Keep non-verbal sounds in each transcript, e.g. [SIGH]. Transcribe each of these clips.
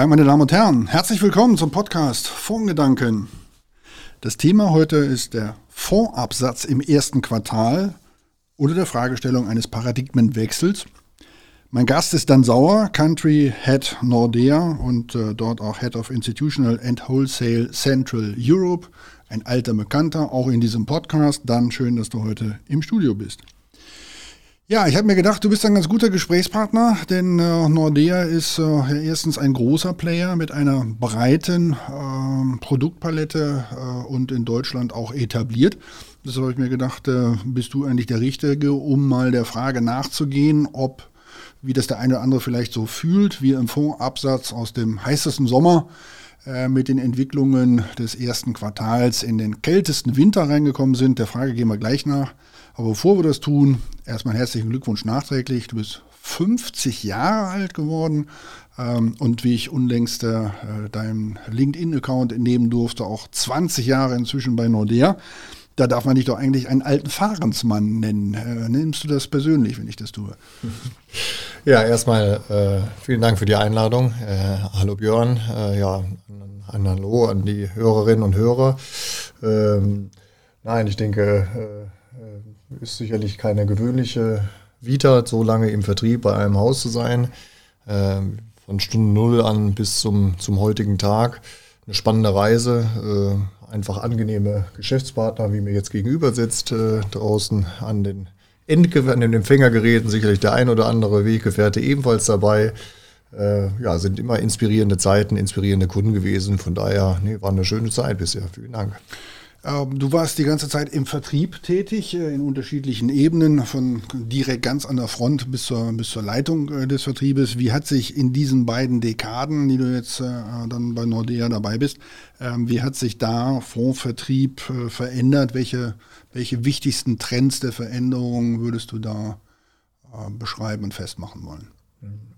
Tag, meine Damen und Herren. Herzlich willkommen zum Podcast Fondsgedanken. Das Thema heute ist der Fondsabsatz im ersten Quartal oder der Fragestellung eines Paradigmenwechsels. Mein Gast ist Dan Sauer, Country Head Nordea und äh, dort auch Head of Institutional and Wholesale Central Europe. Ein alter Bekannter, auch in diesem Podcast. Dan, schön, dass du heute im Studio bist. Ja, ich habe mir gedacht, du bist ein ganz guter Gesprächspartner, denn äh, Nordea ist äh, erstens ein großer Player mit einer breiten äh, Produktpalette und in Deutschland auch etabliert. Deshalb habe ich mir gedacht, äh, bist du eigentlich der Richtige, um mal der Frage nachzugehen, ob, wie das der eine oder andere vielleicht so fühlt, wir im Fondsabsatz aus dem heißesten Sommer äh, mit den Entwicklungen des ersten Quartals in den kältesten Winter reingekommen sind. Der Frage gehen wir gleich nach. Aber bevor wir das tun, erstmal herzlichen Glückwunsch nachträglich. Du bist 50 Jahre alt geworden ähm, und wie ich unlängst äh, deinem LinkedIn-Account entnehmen durfte, auch 20 Jahre inzwischen bei Nordea. Da darf man dich doch eigentlich einen alten Fahrensmann nennen. Äh, nimmst du das persönlich, wenn ich das tue? [LAUGHS] Ja, erstmal äh, vielen Dank für die Einladung. Äh, hallo Björn, äh, ja, ein Hallo an die Hörerinnen und Hörer. Ähm, nein, ich denke, äh, ist sicherlich keine gewöhnliche Vita, so lange im Vertrieb bei einem Haus zu sein. Ähm, von Stunde Null an bis zum, zum heutigen Tag. Eine spannende Reise, äh, einfach angenehme Geschäftspartner, wie mir jetzt gegenüber sitzt, äh, draußen an den, Endge an den Empfängergeräten, sicherlich der ein oder andere Weggefährte ebenfalls dabei. Äh, ja, sind immer inspirierende Zeiten, inspirierende Kunden gewesen. Von daher, nee, war eine schöne Zeit bisher. Vielen Dank. Ähm, du warst die ganze Zeit im Vertrieb tätig, äh, in unterschiedlichen Ebenen, von direkt ganz an der Front bis zur, bis zur Leitung äh, des Vertriebes. Wie hat sich in diesen beiden Dekaden, die du jetzt äh, dann bei Nordea dabei bist, ähm, wie hat sich da Fondsvertrieb verändert? Welche, welche wichtigsten Trends der Veränderung würdest du da beschreiben und festmachen wollen? Mhm.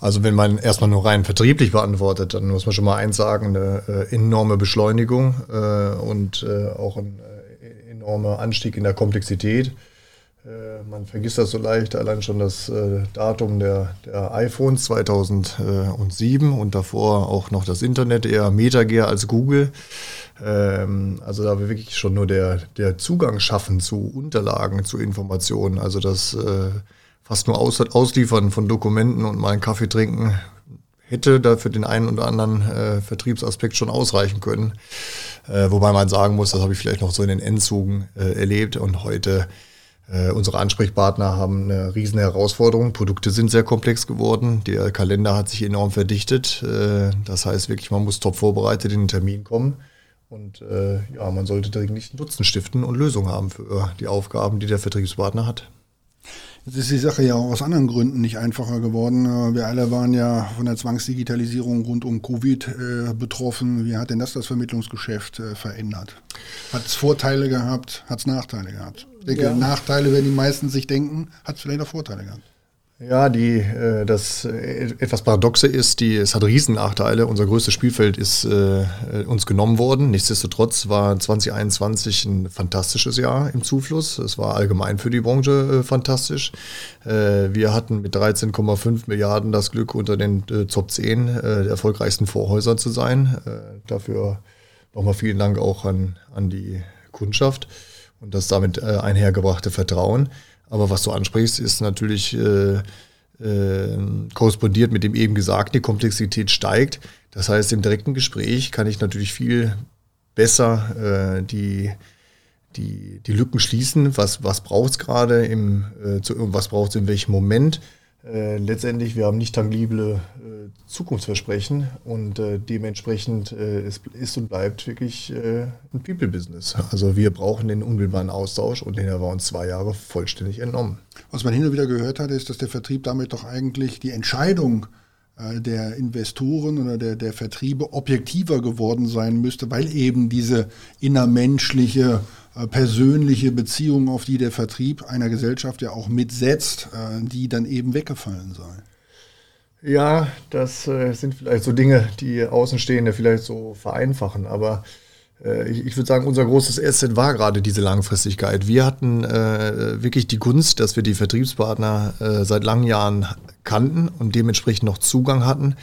Also wenn man erstmal nur rein vertrieblich beantwortet, dann muss man schon mal eins sagen, eine äh, enorme Beschleunigung äh, und äh, auch ein äh, enormer Anstieg in der Komplexität. Äh, man vergisst das so leicht, allein schon das äh, Datum der, der iPhones 2007 und davor auch noch das Internet, eher Metagear als Google. Ähm, also da wir wirklich schon nur der, der Zugang schaffen zu Unterlagen, zu Informationen, also das fast nur aus, Ausliefern von Dokumenten und mal einen Kaffee trinken hätte da für den einen oder anderen äh, Vertriebsaspekt schon ausreichen können. Äh, wobei man sagen muss, das habe ich vielleicht noch so in den Endzügen äh, erlebt und heute äh, unsere Ansprechpartner haben eine riesen Herausforderung. Produkte sind sehr komplex geworden. Der Kalender hat sich enorm verdichtet. Äh, das heißt wirklich, man muss top vorbereitet in den Termin kommen. Und äh, ja, man sollte dringlich Nutzen stiften und Lösungen haben für die Aufgaben, die der Vertriebspartner hat. Jetzt ist die Sache ja auch aus anderen Gründen nicht einfacher geworden. Äh, wir alle waren ja von der Zwangsdigitalisierung rund um Covid äh, betroffen. Wie hat denn das das Vermittlungsgeschäft äh, verändert? Hat es Vorteile gehabt? Hat es Nachteile gehabt? Ich denke, ja. Nachteile werden die meisten sich denken, hat es vielleicht auch Vorteile gehabt. Ja, die, äh, das äh, etwas Paradoxe ist, die, es hat Riesennachteile. Unser größtes Spielfeld ist äh, uns genommen worden. Nichtsdestotrotz war 2021 ein fantastisches Jahr im Zufluss. Es war allgemein für die Branche äh, fantastisch. Äh, wir hatten mit 13,5 Milliarden das Glück, unter den äh, Top 10 äh, der erfolgreichsten Vorhäuser zu sein. Äh, dafür nochmal vielen Dank auch an, an die Kundschaft und das damit äh, einhergebrachte Vertrauen. Aber was du ansprichst, ist natürlich äh, äh, korrespondiert mit dem eben Gesagten, die Komplexität steigt. Das heißt, im direkten Gespräch kann ich natürlich viel besser äh, die, die, die Lücken schließen. Was, was braucht es gerade, äh, was braucht es in welchem Moment? Äh, letztendlich, wir haben nicht tangible äh, Zukunftsversprechen und äh, dementsprechend äh, ist, ist, und bleibt wirklich äh, ein People-Business. Also wir brauchen den unmittelbaren Austausch und den haben wir uns zwei Jahre vollständig entnommen. Was man hin und wieder gehört hat, ist, dass der Vertrieb damit doch eigentlich die Entscheidung der Investoren oder der, der Vertriebe objektiver geworden sein müsste, weil eben diese innermenschliche persönliche Beziehung, auf die der Vertrieb einer Gesellschaft ja auch mitsetzt, äh, die dann eben weggefallen sei. Ja, das äh, sind vielleicht so Dinge, die Außenstehende vielleicht so vereinfachen, aber ich, ich würde sagen, unser großes Asset war gerade diese Langfristigkeit. Wir hatten äh, wirklich die Gunst, dass wir die Vertriebspartner äh, seit langen Jahren kannten und dementsprechend noch Zugang hatten.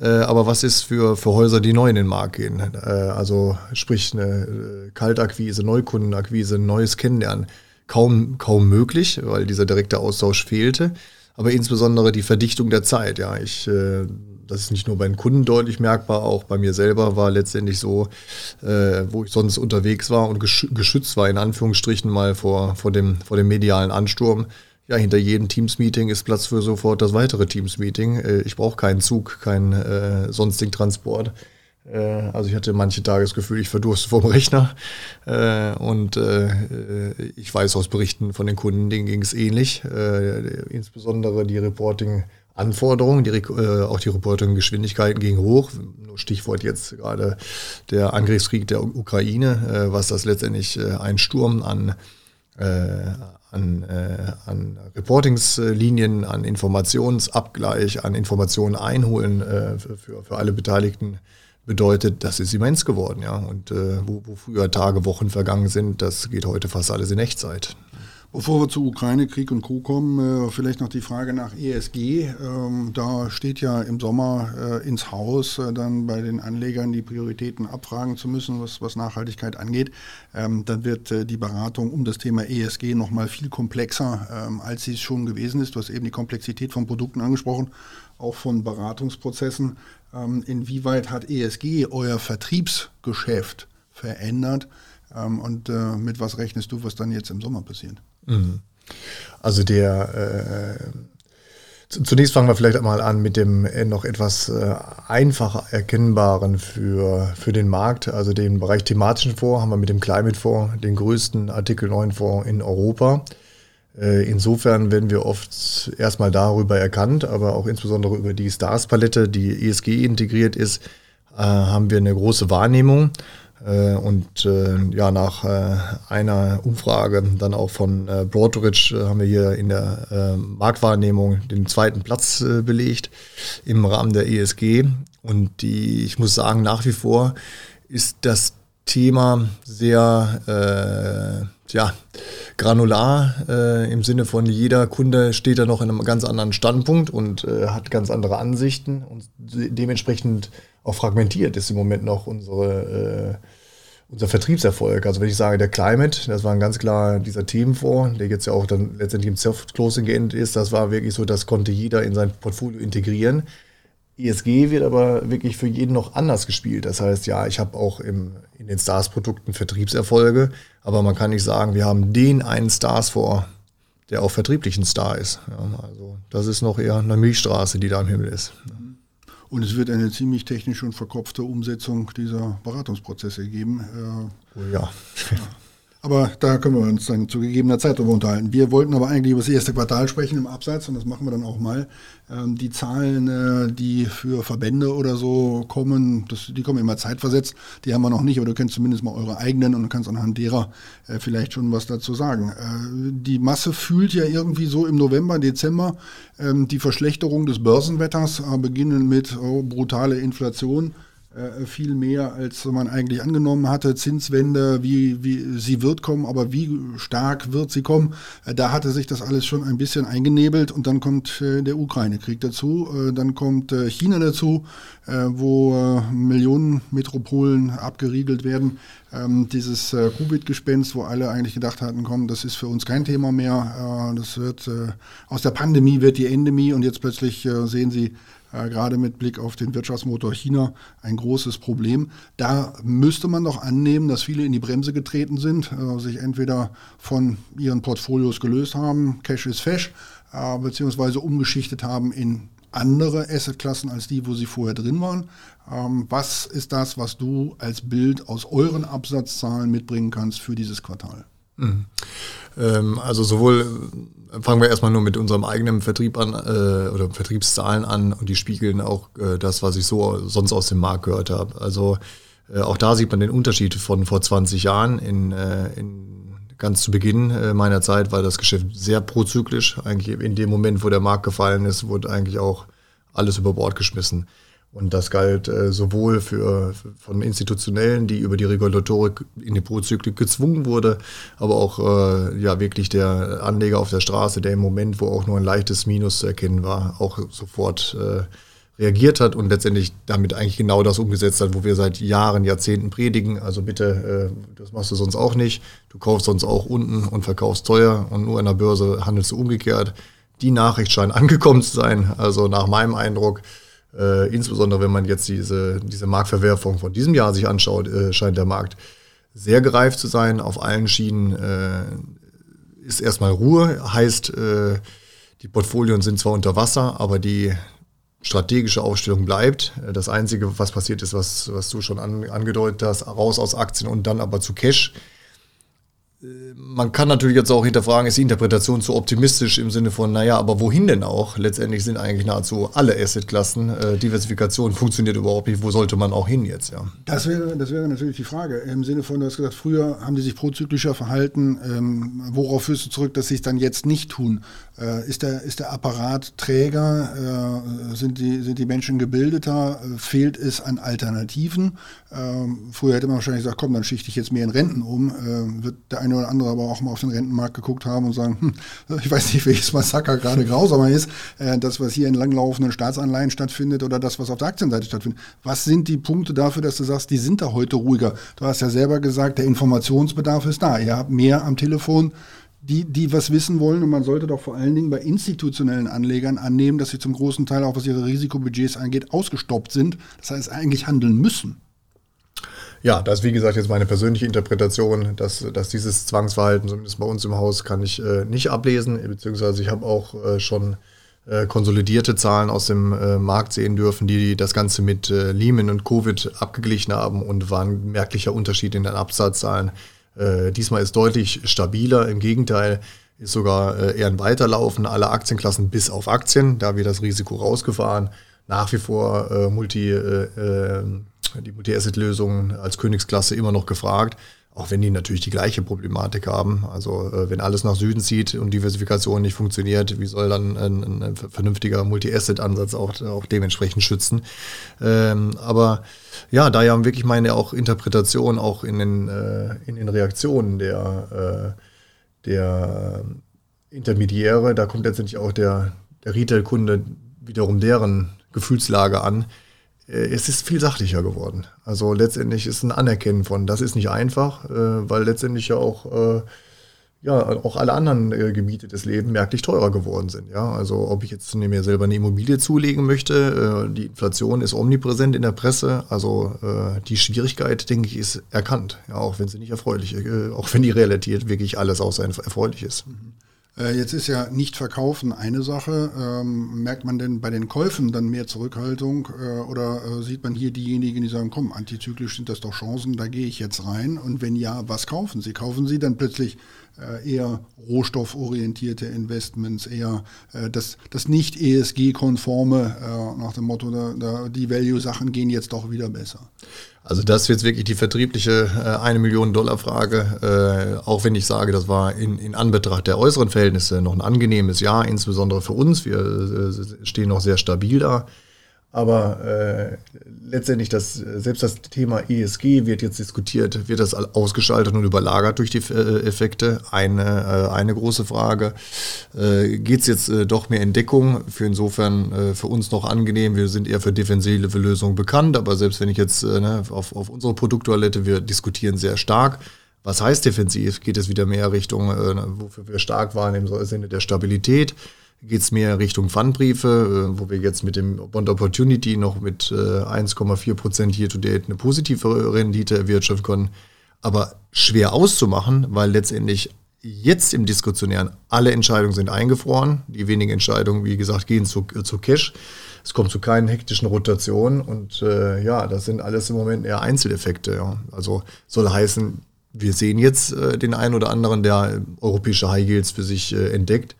Äh, aber was ist für, für Häuser, die neu in den Markt gehen? Äh, also sprich eine äh, Kaltakquise, Neukundenakquise, neues Kennenlernen. Kaum, kaum möglich, weil dieser direkte Austausch fehlte. Aber insbesondere die Verdichtung der Zeit. Ja, ich äh, das ist nicht nur bei den Kunden deutlich merkbar, auch bei mir selber war letztendlich so, äh, wo ich sonst unterwegs war und geschützt war, in Anführungsstrichen mal vor, vor, dem, vor dem medialen Ansturm. Ja, hinter jedem Teams-Meeting ist Platz für sofort das weitere Teams-Meeting. Äh, ich brauche keinen Zug, keinen äh, sonstigen Transport. Äh, also ich hatte manche Tage das Gefühl, ich verdurste vom Rechner. Äh, und äh, ich weiß aus Berichten von den Kunden, denen ging es ähnlich. Insbesondere die Reporting- Anforderungen, die, auch die Reporting-Geschwindigkeiten gingen hoch. Stichwort jetzt gerade der Angriffskrieg der Ukraine, was das letztendlich ein Sturm an, an, an Reportingslinien, an Informationsabgleich, an Informationen einholen für, für alle Beteiligten bedeutet, das ist immens geworden, ja. Und wo, wo früher Tage, Wochen vergangen sind, das geht heute fast alles in Echtzeit. Bevor wir zu Ukraine, Krieg und Co. kommen, äh, vielleicht noch die Frage nach ESG. Ähm, da steht ja im Sommer äh, ins Haus, äh, dann bei den Anlegern die Prioritäten abfragen zu müssen, was, was Nachhaltigkeit angeht. Ähm, dann wird die Beratung um das Thema ESG nochmal viel komplexer, ähm, als sie es schon gewesen ist. Du hast eben die Komplexität von Produkten angesprochen, auch von Beratungsprozessen. inwieweit hat ESG euer Vertriebsgeschäft verändert? und mit was rechnest du, was dann jetzt im Sommer passiert? Mhm. Also der äh, Zunächst fangen wir vielleicht mal an mit dem äh, noch etwas äh, einfacher erkennbaren für, für den Markt, also den Bereich thematischen Fonds haben wir mit dem Climate Fonds, den größten Artikel 9 Fonds in Europa. Äh, insofern werden wir oft erstmal darüber erkannt, aber auch insbesondere über die Stars-Palette, die ESG integriert ist, haben wir eine große Wahrnehmung. Äh, und äh, ja, nach äh, einer Umfrage dann auch von Broadridge haben wir hier in der Marktwahrnehmung den zweiten Platz belegt im Rahmen der ESG. Und die, ich muss sagen, nach wie vor ist das Thema sehr äh, ja, granular äh, im Sinne von jeder Kunde steht da noch in einem ganz anderen Standpunkt und äh, hat ganz andere Ansichten und dementsprechend auch fragmentiert ist im Moment noch unsere, äh, unser Vertriebserfolg. Also wenn ich sage, der Climate, das war ein ganz klar dieser Themenfonds, der jetzt ja auch dann letztendlich im Soft-Closing geendet ist, das war wirklich so, das konnte jeder in sein Portfolio integrieren. ESG wird aber wirklich für jeden noch anders gespielt. Das heißt, ja, ich habe auch im, in den Stars-Produkten Vertriebserfolge, aber man kann nicht sagen, wir haben den einen Stars vor, der auch vertrieblich ein Star ist. Ja, also das ist noch eher eine Milchstraße, die da im Himmel ist. Und es wird eine ziemlich technische und verkopfte Umsetzung dieser Beratungsprozesse geben. Äh, oh ja. [LAUGHS] Aber da können wir uns dann zu gegebener Zeit darüber unterhalten. Wir wollten aber eigentlich über das erste Quartal sprechen im Abseits und das machen wir dann auch mal. Ähm, die Zahlen, äh, die für Verbände oder so kommen, das, die kommen immer zeitversetzt. Die haben wir noch nicht, aber du kennst zumindest mal eure eigenen und kannst anhand derer äh, vielleicht schon was dazu sagen. Äh, die Masse fühlt ja irgendwie so im November, Dezember ähm, die Verschlechterung des Börsenwetters, äh, beginnen mit oh, brutale Inflation viel mehr, als man eigentlich angenommen hatte. Zinswende, wie, wie sie wird kommen, aber wie stark wird sie kommen, äh, da hatte sich das alles schon ein bisschen eingenebelt und dann kommt äh, der Ukraine-Krieg dazu, dann kommt China dazu, wo Millionen Metropolen abgeriegelt werden. Ähm, dieses Covid-Gespenst, wo alle eigentlich gedacht hatten, komm, das ist für uns kein Thema mehr. das wird aus der Pandemie wird die Endemie und jetzt plötzlich sehen sie, äh, gerade mit Blick auf den Wirtschaftsmotor China ein großes Problem. Da müsste man doch annehmen, dass viele in die Bremse getreten sind, äh, sich entweder von ihren Portfolios gelöst haben, Cash is Fesh, äh, beziehungsweise umgeschichtet haben in andere Assetklassen als die, wo sie vorher drin waren. Ähm, was ist das, was du als Bild aus euren Absatzzahlen mitbringen kannst für dieses Quartal? Mhm. Ähm, also sowohl fangen wir erstmal nur mit unserem eigenen Vertrieb an äh, oder Vertriebszahlen an und die spiegeln auch äh, das, was ich so sonst aus dem Markt gehört habe. Also äh, auch da sieht man den Unterschied von vor 20 Jahren. In, äh, in ganz zu Beginn äh, meiner Zeit war das Geschäft sehr prozyklisch. Eigentlich in dem Moment, wo der Markt gefallen ist, wurde eigentlich auch alles über Bord geschmissen. Und das galt äh, sowohl für, für, von Institutionellen, die über die Regulatorik in die Prozyklik gezwungen wurde, aber auch äh, ja wirklich der Anleger auf der Straße, der im Moment, wo auch nur ein leichtes Minus zu erkennen war, auch sofort äh, reagiert hat und letztendlich damit eigentlich genau das umgesetzt hat, wo wir seit Jahren, Jahrzehnten predigen. Also bitte, äh, das machst du sonst auch nicht. Du kaufst sonst auch unten und verkaufst teuer und nur an der Börse handelst du umgekehrt. Die Nachricht scheint angekommen zu sein. Also nach meinem Eindruck äh, insbesondere wenn man jetzt diese, diese Marktverwerfung von diesem Jahr sich anschaut, äh, scheint der Markt sehr gereift zu sein. Auf allen Schienen äh, ist erstmal Ruhe, heißt, äh, die Portfolien sind zwar unter Wasser, aber die strategische Aufstellung bleibt. Das Einzige, was passiert ist, was, was du schon an, angedeutet hast, raus aus Aktien und dann aber zu Cash man kann natürlich jetzt auch hinterfragen, ist die Interpretation zu optimistisch im Sinne von, naja, aber wohin denn auch? Letztendlich sind eigentlich nahezu alle Assetklassen. Äh, Diversifikation funktioniert überhaupt nicht. Wo sollte man auch hin jetzt? Ja? Das, wäre, das wäre natürlich die Frage. Im Sinne von, du hast gesagt, früher haben die sich prozyklischer verhalten. Ähm, worauf führst du zurück, dass sie es dann jetzt nicht tun? Äh, ist, der, ist der Apparat träger? Äh, sind, die, sind die Menschen gebildeter? Äh, fehlt es an Alternativen? Ähm, früher hätte man wahrscheinlich gesagt, komm, dann schichte ich jetzt mehr in Renten um. Äh, wird der eine oder andere aber auch mal auf den Rentenmarkt geguckt haben und sagen, hm, ich weiß nicht, welches Massaker gerade grausamer ist, äh, das, was hier in langlaufenden Staatsanleihen stattfindet oder das, was auf der Aktienseite stattfindet. Was sind die Punkte dafür, dass du sagst, die sind da heute ruhiger? Du hast ja selber gesagt, der Informationsbedarf ist da. Ihr habt mehr am Telefon, die, die was wissen wollen. Und man sollte doch vor allen Dingen bei institutionellen Anlegern annehmen, dass sie zum großen Teil, auch was ihre Risikobudgets angeht, ausgestoppt sind. Das heißt, eigentlich handeln müssen. Ja, das ist wie gesagt jetzt meine persönliche Interpretation, dass, dass dieses Zwangsverhalten, zumindest bei uns im Haus, kann ich äh, nicht ablesen, beziehungsweise ich habe auch äh, schon äh, konsolidierte Zahlen aus dem äh, Markt sehen dürfen, die das Ganze mit äh, Lehman und Covid abgeglichen haben und waren merklicher Unterschied in den Absatzzahlen. Äh, diesmal ist deutlich stabiler, im Gegenteil ist sogar eher ein Weiterlaufen aller Aktienklassen bis auf Aktien, da wir das Risiko rausgefahren. Nach wie vor Multi die Multi-Asset-Lösungen als Königsklasse immer noch gefragt, auch wenn die natürlich die gleiche Problematik haben. Also äh, wenn alles nach Süden zieht und Diversifikation nicht funktioniert, wie soll dann ein, ein vernünftiger Multi-Asset-Ansatz auch, auch dementsprechend schützen? Ähm, aber ja, da ja wirklich meine auch Interpretation auch in den, äh, in den Reaktionen der, äh, der Intermediäre, da kommt letztendlich auch der, der Retail-Kunde wiederum deren Gefühlslage an es ist viel sachlicher geworden. Also letztendlich ist ein Anerkennen von, das ist nicht einfach, äh, weil letztendlich ja auch, äh, ja, auch alle anderen Gebiete des Lebens merklich teurer geworden sind. Ja? Also ob ich jetzt mir selber eine Immobilie zulegen möchte, die Inflation ist omnipräsent in der Presse, also die Schwierigkeit, denke ich, ist erkannt, ja, auch wenn sie nicht erfreulich, auch wenn die Realität wirklich alles außer erfreulich ist. Mhm. Äh, jetzt ist ja nicht verkaufen eine Sache. Ähm, merkt man denn bei den Käufen dann mehr Zurückhaltung äh, oder äh, sieht man hier diejenigen, die sagen, komm, antizyklisch sind das doch Chancen, da gehe ich jetzt rein? Und wenn ja, was kaufen Sie? Kaufen Sie dann plötzlich äh, eher rohstofforientierte Investments, eher äh, das, das nicht ESG-konforme, äh, nach dem Motto, da, da, die Value-Sachen gehen jetzt doch wieder besser? Also das ist jetzt wirklich die vertriebliche äh, eine Million Dollar Frage. Äh, auch wenn ich sage, das war in, in Anbetracht der äußeren Verhältnisse noch ein angenehmes Jahr, insbesondere für uns. Wir äh, stehen noch sehr stabil da. Aber äh, letztendlich das, selbst das Thema ESG wird jetzt diskutiert, wird das ausgeschaltet und überlagert durch die äh, Effekte. Eine, äh, eine große Frage. Äh, Geht es jetzt äh, doch mehr in Deckung? Für insofern äh, für uns noch angenehm. Wir sind eher für defensive Lösungen bekannt, aber selbst wenn ich jetzt äh, ne, auf, auf unsere Produkttoilette, wir diskutieren sehr stark. Was heißt defensiv? Geht es wieder mehr Richtung, äh, wofür wir stark waren im Sinne der Stabilität? Geht es mehr Richtung Pfandbriefe, äh, wo wir jetzt mit dem Bond Opportunity noch mit äh, 1,4 Prozent Year to Date eine positive Rendite erwirtschaften können. Aber schwer auszumachen, weil letztendlich jetzt im Diskussionären alle Entscheidungen sind eingefroren. Die wenigen Entscheidungen, wie gesagt, gehen zu, zu Cash. Es kommt zu keinen hektischen Rotationen und äh, ja, das sind alles im Moment eher Einzeleffekte. Ja. Also soll heißen, wir sehen jetzt äh, den einen oder anderen, der europäische High Yields für sich äh, entdeckt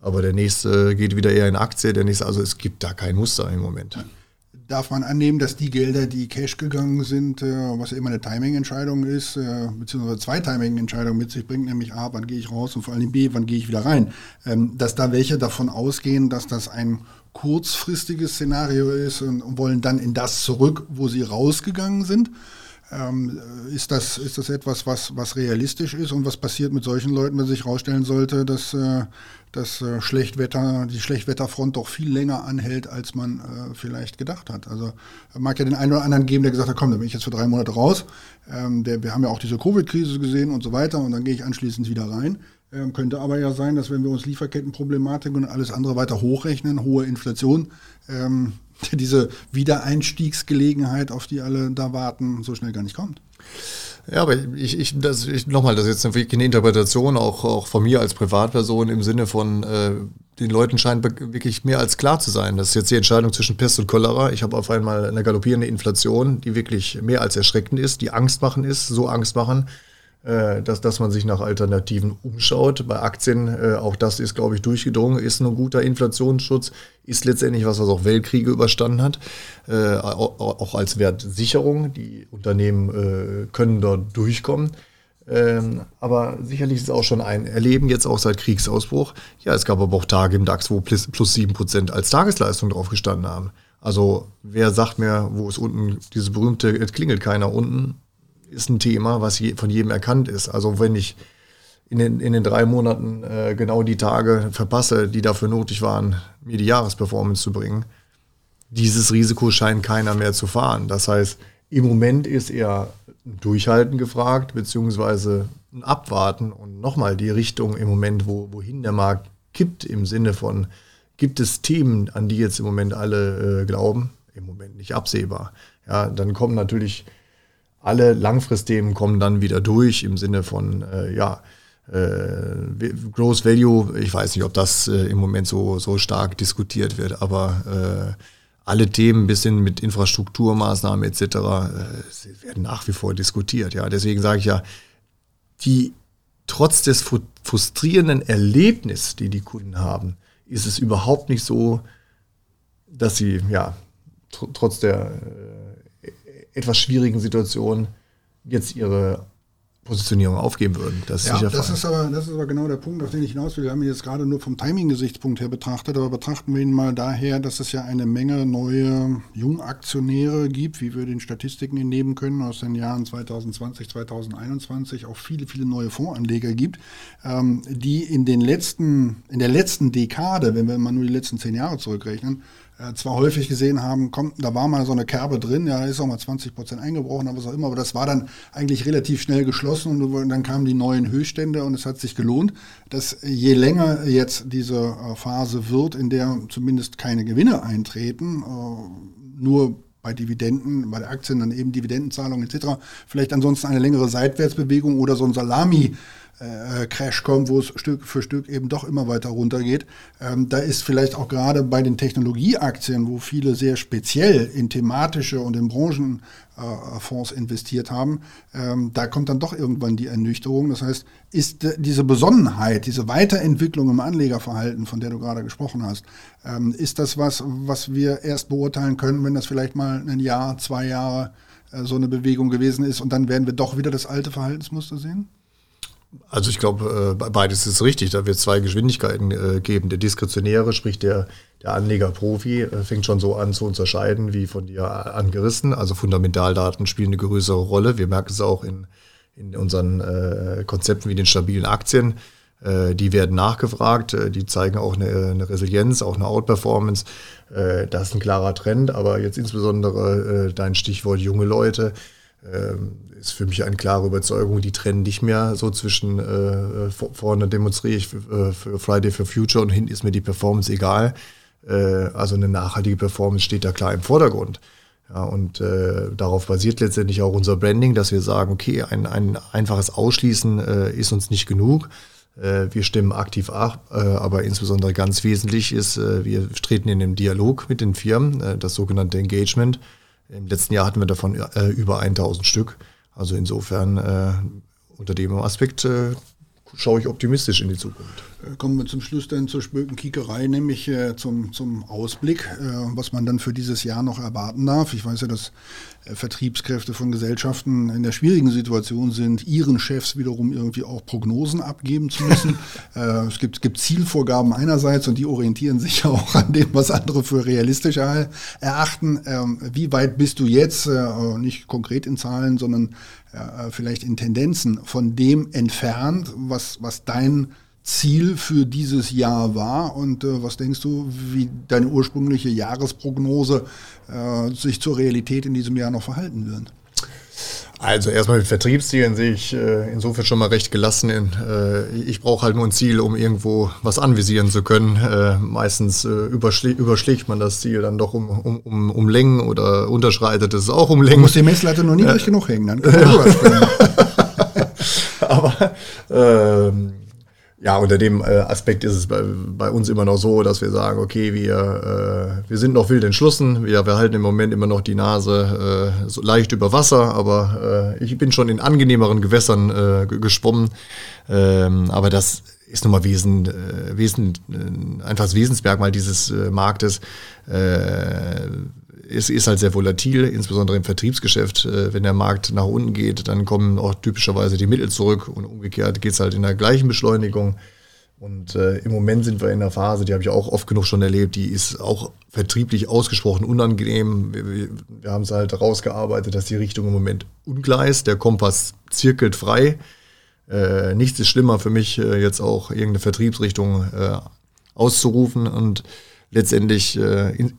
aber der nächste geht wieder eher in Aktie, der nächste, also es gibt da kein Muster im Moment. Darf man annehmen, dass die Gelder, die Cash gegangen sind, äh, was ja immer eine Timing-Entscheidung ist, äh, beziehungsweise zwei Timing-Entscheidungen mit sich bringt, nämlich A, wann gehe ich raus und vor allem B, wann gehe ich wieder rein, ähm, dass da welche davon ausgehen, dass das ein kurzfristiges Szenario ist und wollen dann in das zurück, wo sie rausgegangen sind. Ähm, ist, das, ist das etwas, was, was realistisch ist und was passiert mit solchen Leuten, wenn sich herausstellen sollte, dass äh, dass äh, Schlechtwetter, die Schlechtwetterfront doch viel länger anhält, als man äh, vielleicht gedacht hat. Also mag ja den einen oder anderen geben, der gesagt hat, komm, da bin ich jetzt für drei Monate raus. Ähm, der, wir haben ja auch diese Covid-Krise gesehen und so weiter und dann gehe ich anschließend wieder rein. Ähm, könnte aber ja sein, dass wenn wir uns Lieferkettenproblematik und alles andere weiter hochrechnen, hohe Inflation, ähm, [LAUGHS] diese Wiedereinstiegsgelegenheit, auf die alle da warten, so schnell gar nicht kommt. Ja, aber ich, ich, das, ich nochmal, das ist jetzt eine Interpretation auch, auch von mir als Privatperson im Sinne von, äh, den Leuten scheint wirklich mehr als klar zu sein. Das ist jetzt die Entscheidung zwischen Pest und Cholera. Ich habe auf einmal eine galoppierende Inflation, die wirklich mehr als erschreckend ist, die Angst machen ist, so Angst machen, dass, dass man sich nach Alternativen umschaut. Bei Aktien, äh, auch das ist, glaube ich, durchgedrungen, ist ein guter Inflationsschutz, ist letztendlich was, was auch Weltkriege überstanden hat, äh, auch, auch, als Wertsicherung. Die Unternehmen äh, können dort durchkommen. Ähm, aber sicherlich ist es auch schon ein Erleben jetzt auch seit Kriegsausbruch. Ja, es gab aber auch Tage im DAX, wo plus, plus 7% als Tagesleistung drauf gestanden haben. Also wer sagt mir, wo es unten, diese berühmte, es klingelt keiner unten, ist ein Thema, was je, von jedem erkannt ist. Also wenn ich in den, in den drei Monaten äh, genau die Tage verpasse, die dafür nötig waren, mir die Jahresperformance zu bringen, dieses Risiko scheint keiner mehr zu fahren. Das heißt, im Moment ist eher ein Durchhalten gefragt, beziehungsweise ein Abwarten und nochmal die Richtung im Moment, wo, wohin der Markt kippt, im Sinne von, gibt es Themen, an die jetzt im Moment alle äh, glauben? Im Moment nicht absehbar. Ja, dann kommen natürlich alle Langfristthemen kommen dann wieder durch im Sinne von, äh, ja, äh, Gross Value, ich weiß nicht, ob das äh, im Moment so, so stark diskutiert wird, aber äh, alle Themen bis hin mit Infrastrukturmaßnahmen etc. Äh, werden nach wie vor diskutiert. Ja, deswegen sage ich ja, die trotz des frustrierenden Erlebnisses, die die Kunden haben, ist es überhaupt nicht so, dass sie ja tr trotz der äh, etwas schwierigen Situation jetzt ihre Positionierung aufgeben würden. Das, ist, ja, das ist, aber, das ist aber genau der Punkt, auf den ich hinaus will. Wir haben ihn jetzt gerade nur vom Timing-Gesichtspunkt her betrachtet, aber betrachten wir ihn mal daher, dass es ja eine Menge neue Jungaktionäre gibt, wie wir den Statistiken entnehmen können aus den Jahren 2020, 2021, auch viele, viele neue Fondsanleger gibt, ähm, die in den letzten, in der letzten Dekade, wenn wir mal nur die letzten zehn Jahre zurückrechnen, äh, zwar häufig gesehen haben, kommt, da war mal so eine Kerbe drin, ja, da ist auch mal 20 Prozent eingebrochen, aber was auch immer, aber das war dann eigentlich relativ schnell geschlossen und dann kamen die neuen Höchststände und es hat sich gelohnt, dass je länger jetzt diese äh, Phase wird, in der zumindest keine Gewinne eintreten, äh, nur bei Dividenden, bei Aktien dann eben Dividendenzahlungen etc., vielleicht ansonsten eine längere Seitwärtsbewegung oder so ein Salami- äh, Crash kommt, wo es Stück für Stück eben doch immer weiter runtergeht. Ähm, da ist vielleicht auch gerade bei den Technologieaktien, wo viele sehr speziell in thematische und in Branchenfonds äh, investiert haben, ähm, da kommt dann doch irgendwann die Ernüchterung. Das heißt, ist diese Besonnenheit, diese Weiterentwicklung im Anlegerverhalten, von der du gerade gesprochen hast, ähm, ist das was, was wir erst beurteilen können, wenn das vielleicht mal ein Jahr, zwei Jahre äh, so eine Bewegung gewesen ist und dann werden wir doch wieder das alte Verhaltensmuster sehen? Also ich glaube, äh, beides ist richtig. Da wird es zwei Geschwindigkeiten äh, geben. Der diskretionäre, sprich der, der Anleger-Profi, äh, fängt schon so an zu unterscheiden, wie von dir angerissen. Also Fundamentaldaten spielen eine größere Rolle. Wir merken es auch in, in unseren Konzepten wie den stabilen Aktien. Die werden nachgefragt, die zeigen auch eine, eine Resilienz, auch eine Outperformance. das ist ein klarer Trend, aber jetzt insbesondere dein Stichwort junge Leute ist für mich eine klare Überzeugung, die trennen nicht mehr so zwischen äh, vorne demonstriere ich für, äh, für, Friday for Future und hinten ist mir die Performance egal. Äh, also eine nachhaltige Performance steht da klar im Vordergrund. Ja, und äh, darauf basiert letztendlich auch unser Branding, dass wir sagen, okay, ein, ein einfaches Ausschließen äh, ist uns nicht genug. Äh, wir stimmen aktiv ab, aber insbesondere ganz wesentlich ist, wir treten in den Dialog mit den Firmen, das sogenannte Engagement. Im letzten Jahr hatten wir davon äh, über 1000 Stück. Also insofern äh, unter dem Aspekt äh, schaue ich optimistisch in die Zukunft. Äh, kommen wir zum Schluss dann zur Spökenkiekerei, nämlich äh, zum, zum Ausblick, äh, was man dann für dieses Jahr noch erwarten darf. Ich weiß ja, dass äh, Vertriebskräfte von Gesellschaften in der schwierigen Situation sind, ihren Chefs wiederum irgendwie auch Prognosen abgeben zu müssen. [LAUGHS] Äh, es gibt, gibt Zielvorgaben einerseits und die orientieren sich ja [LAUGHS] auch an dem, was andere für realistisch erachten. Ähm, wie weit bist du jetzt, äh, nicht konkret in Zahlen, sondern vielleicht in Tendenzen von dem entfernt, was, was dein Ziel für dieses Jahr war und äh, was denkst du, wie deine ursprüngliche Jahresprognose äh, sich zur Realität in diesem Jahr noch verhalten wird? Also erstmal mit Vertriebszielen sehe ich äh, insofern schon mal recht gelassen. In, äh, ich brauche halt nur ein Ziel, um irgendwo was anvisieren zu können. Äh, meistens äh, überschlägt, überschlägt man das Ziel dann doch um, um, um, um Längen oder unterschreitet es auch um Längen. Du musst die Messlatte nur niedrig genug hängen, dann kann man [LAUGHS] Aber ähm, ja, unter dem äh, Aspekt ist es bei, bei, uns immer noch so, dass wir sagen, okay, wir, äh, wir sind noch wild entschlossen, wir, wir halten im Moment immer noch die Nase äh, so leicht über Wasser, aber äh, ich bin schon in angenehmeren Gewässern äh, geschwommen. Ähm, aber das ist nun mal Wesen, äh, Wesen, einfach das Wesensmerkmal dieses Marktes. Es ist halt sehr volatil, insbesondere im Vertriebsgeschäft. Äh, wenn der Markt nach unten geht, dann kommen auch typischerweise die Mittel zurück und umgekehrt geht es halt in der gleichen Beschleunigung. Und äh, im Moment sind wir in einer Phase, die habe ich auch oft genug schon erlebt, die ist auch vertrieblich ausgesprochen unangenehm. Wir, wir, wir haben es halt rausgearbeitet, dass die Richtung im Moment unklar ist. Der Kompass zirkelt frei. Äh, nichts ist schlimmer für mich, äh, jetzt auch irgendeine Vertriebsrichtung äh, auszurufen und letztendlich äh, in,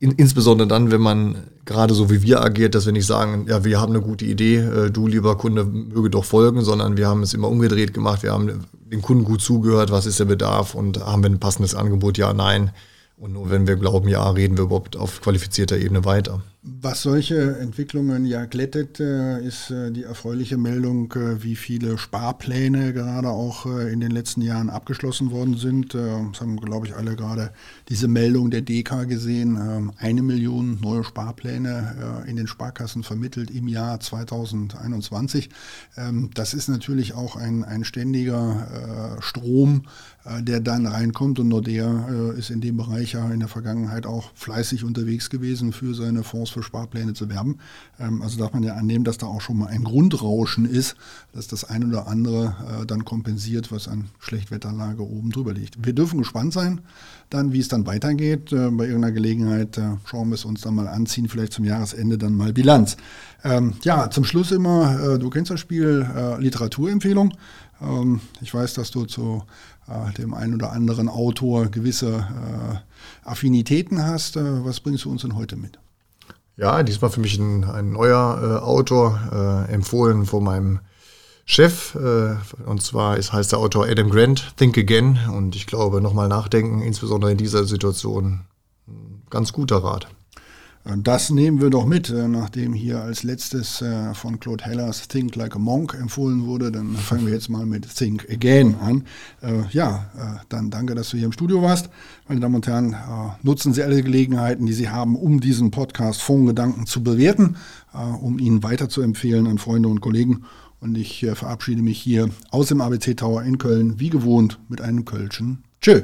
in, insbesondere dann, wenn man gerade so wie wir agiert, dass wir nicht sagen, ja, wir haben eine gute Idee, äh, du lieber Kunde möge doch folgen, sondern wir haben es immer umgedreht gemacht, wir haben dem Kunden gut zugehört, was ist der Bedarf und haben wir ein passendes Angebot, ja, nein. Und nur wenn wir glauben, ja, reden wir überhaupt auf qualifizierter Ebene weiter. Was solche Entwicklungen ja glättet, äh, ist äh, die erfreuliche Meldung, äh, wie viele Sparpläne gerade auch in den letzten Jahren abgeschlossen worden sind. Das haben, glaube ich, alle gerade diese Meldung der DK gesehen. Ähm, eine Million neue Sparpläne in den Sparkassen vermittelt im Jahr 2021. Ähm, das ist natürlich auch ein, ein ständiger Strom, der dann reinkommt. Und Nordea ist in dem Bereich ja in der Vergangenheit auch fleißig unterwegs gewesen für seine Fonds für Sparpläne zu werben. Ähm, also darf man ja annehmen, dass da auch schon mal ein Grundrauschen ist, dass das eine oder andere äh, dann kompensiert, was an Schlechtwetterlage oben drüber liegt. Wir dürfen gespannt sein, dann wie es dann weitergeht. Äh, bei irgendeiner Gelegenheit äh, schauen wir es uns dann mal anziehen, vielleicht zum Jahresende dann mal Bilanz. Ähm, ja, zum Schluss immer, äh, du kennst das Spiel, äh, Literaturempfehlung. Ähm, ich weiß, dass du zu äh, dem einen oder anderen Autor gewisse Affinitäten hast. was bringst du uns denn heute mit? Ja, diesmal für mich ein, ein neuer äh, Autor, äh, empfohlen von meinem Chef. Äh, und zwar ist, heißt der Autor Adam Grant, Think Again. Und ich glaube, nochmal nachdenken, insbesondere in dieser Situation, ganz guter Rat. Das nehmen wir doch mit, äh, nachdem hier als letztes äh, von Claude Hellers Think Like a Monk empfohlen wurde. Dann fangen wir jetzt mal mit Think Again an. Äh, ja, dann danke, dass du hier im Studio warst. Meine Damen und Herren, nutzen Sie alle Gelegenheiten, die Sie haben, um diesen Podcast Fondsgedanken zu bewerten, um ihn weiterzuempfehlen an Freunde und Kollegen. Und ich verabschiede mich hier aus dem ABC Tower in Köln, wie gewohnt, mit einem Kölschen. Tschö.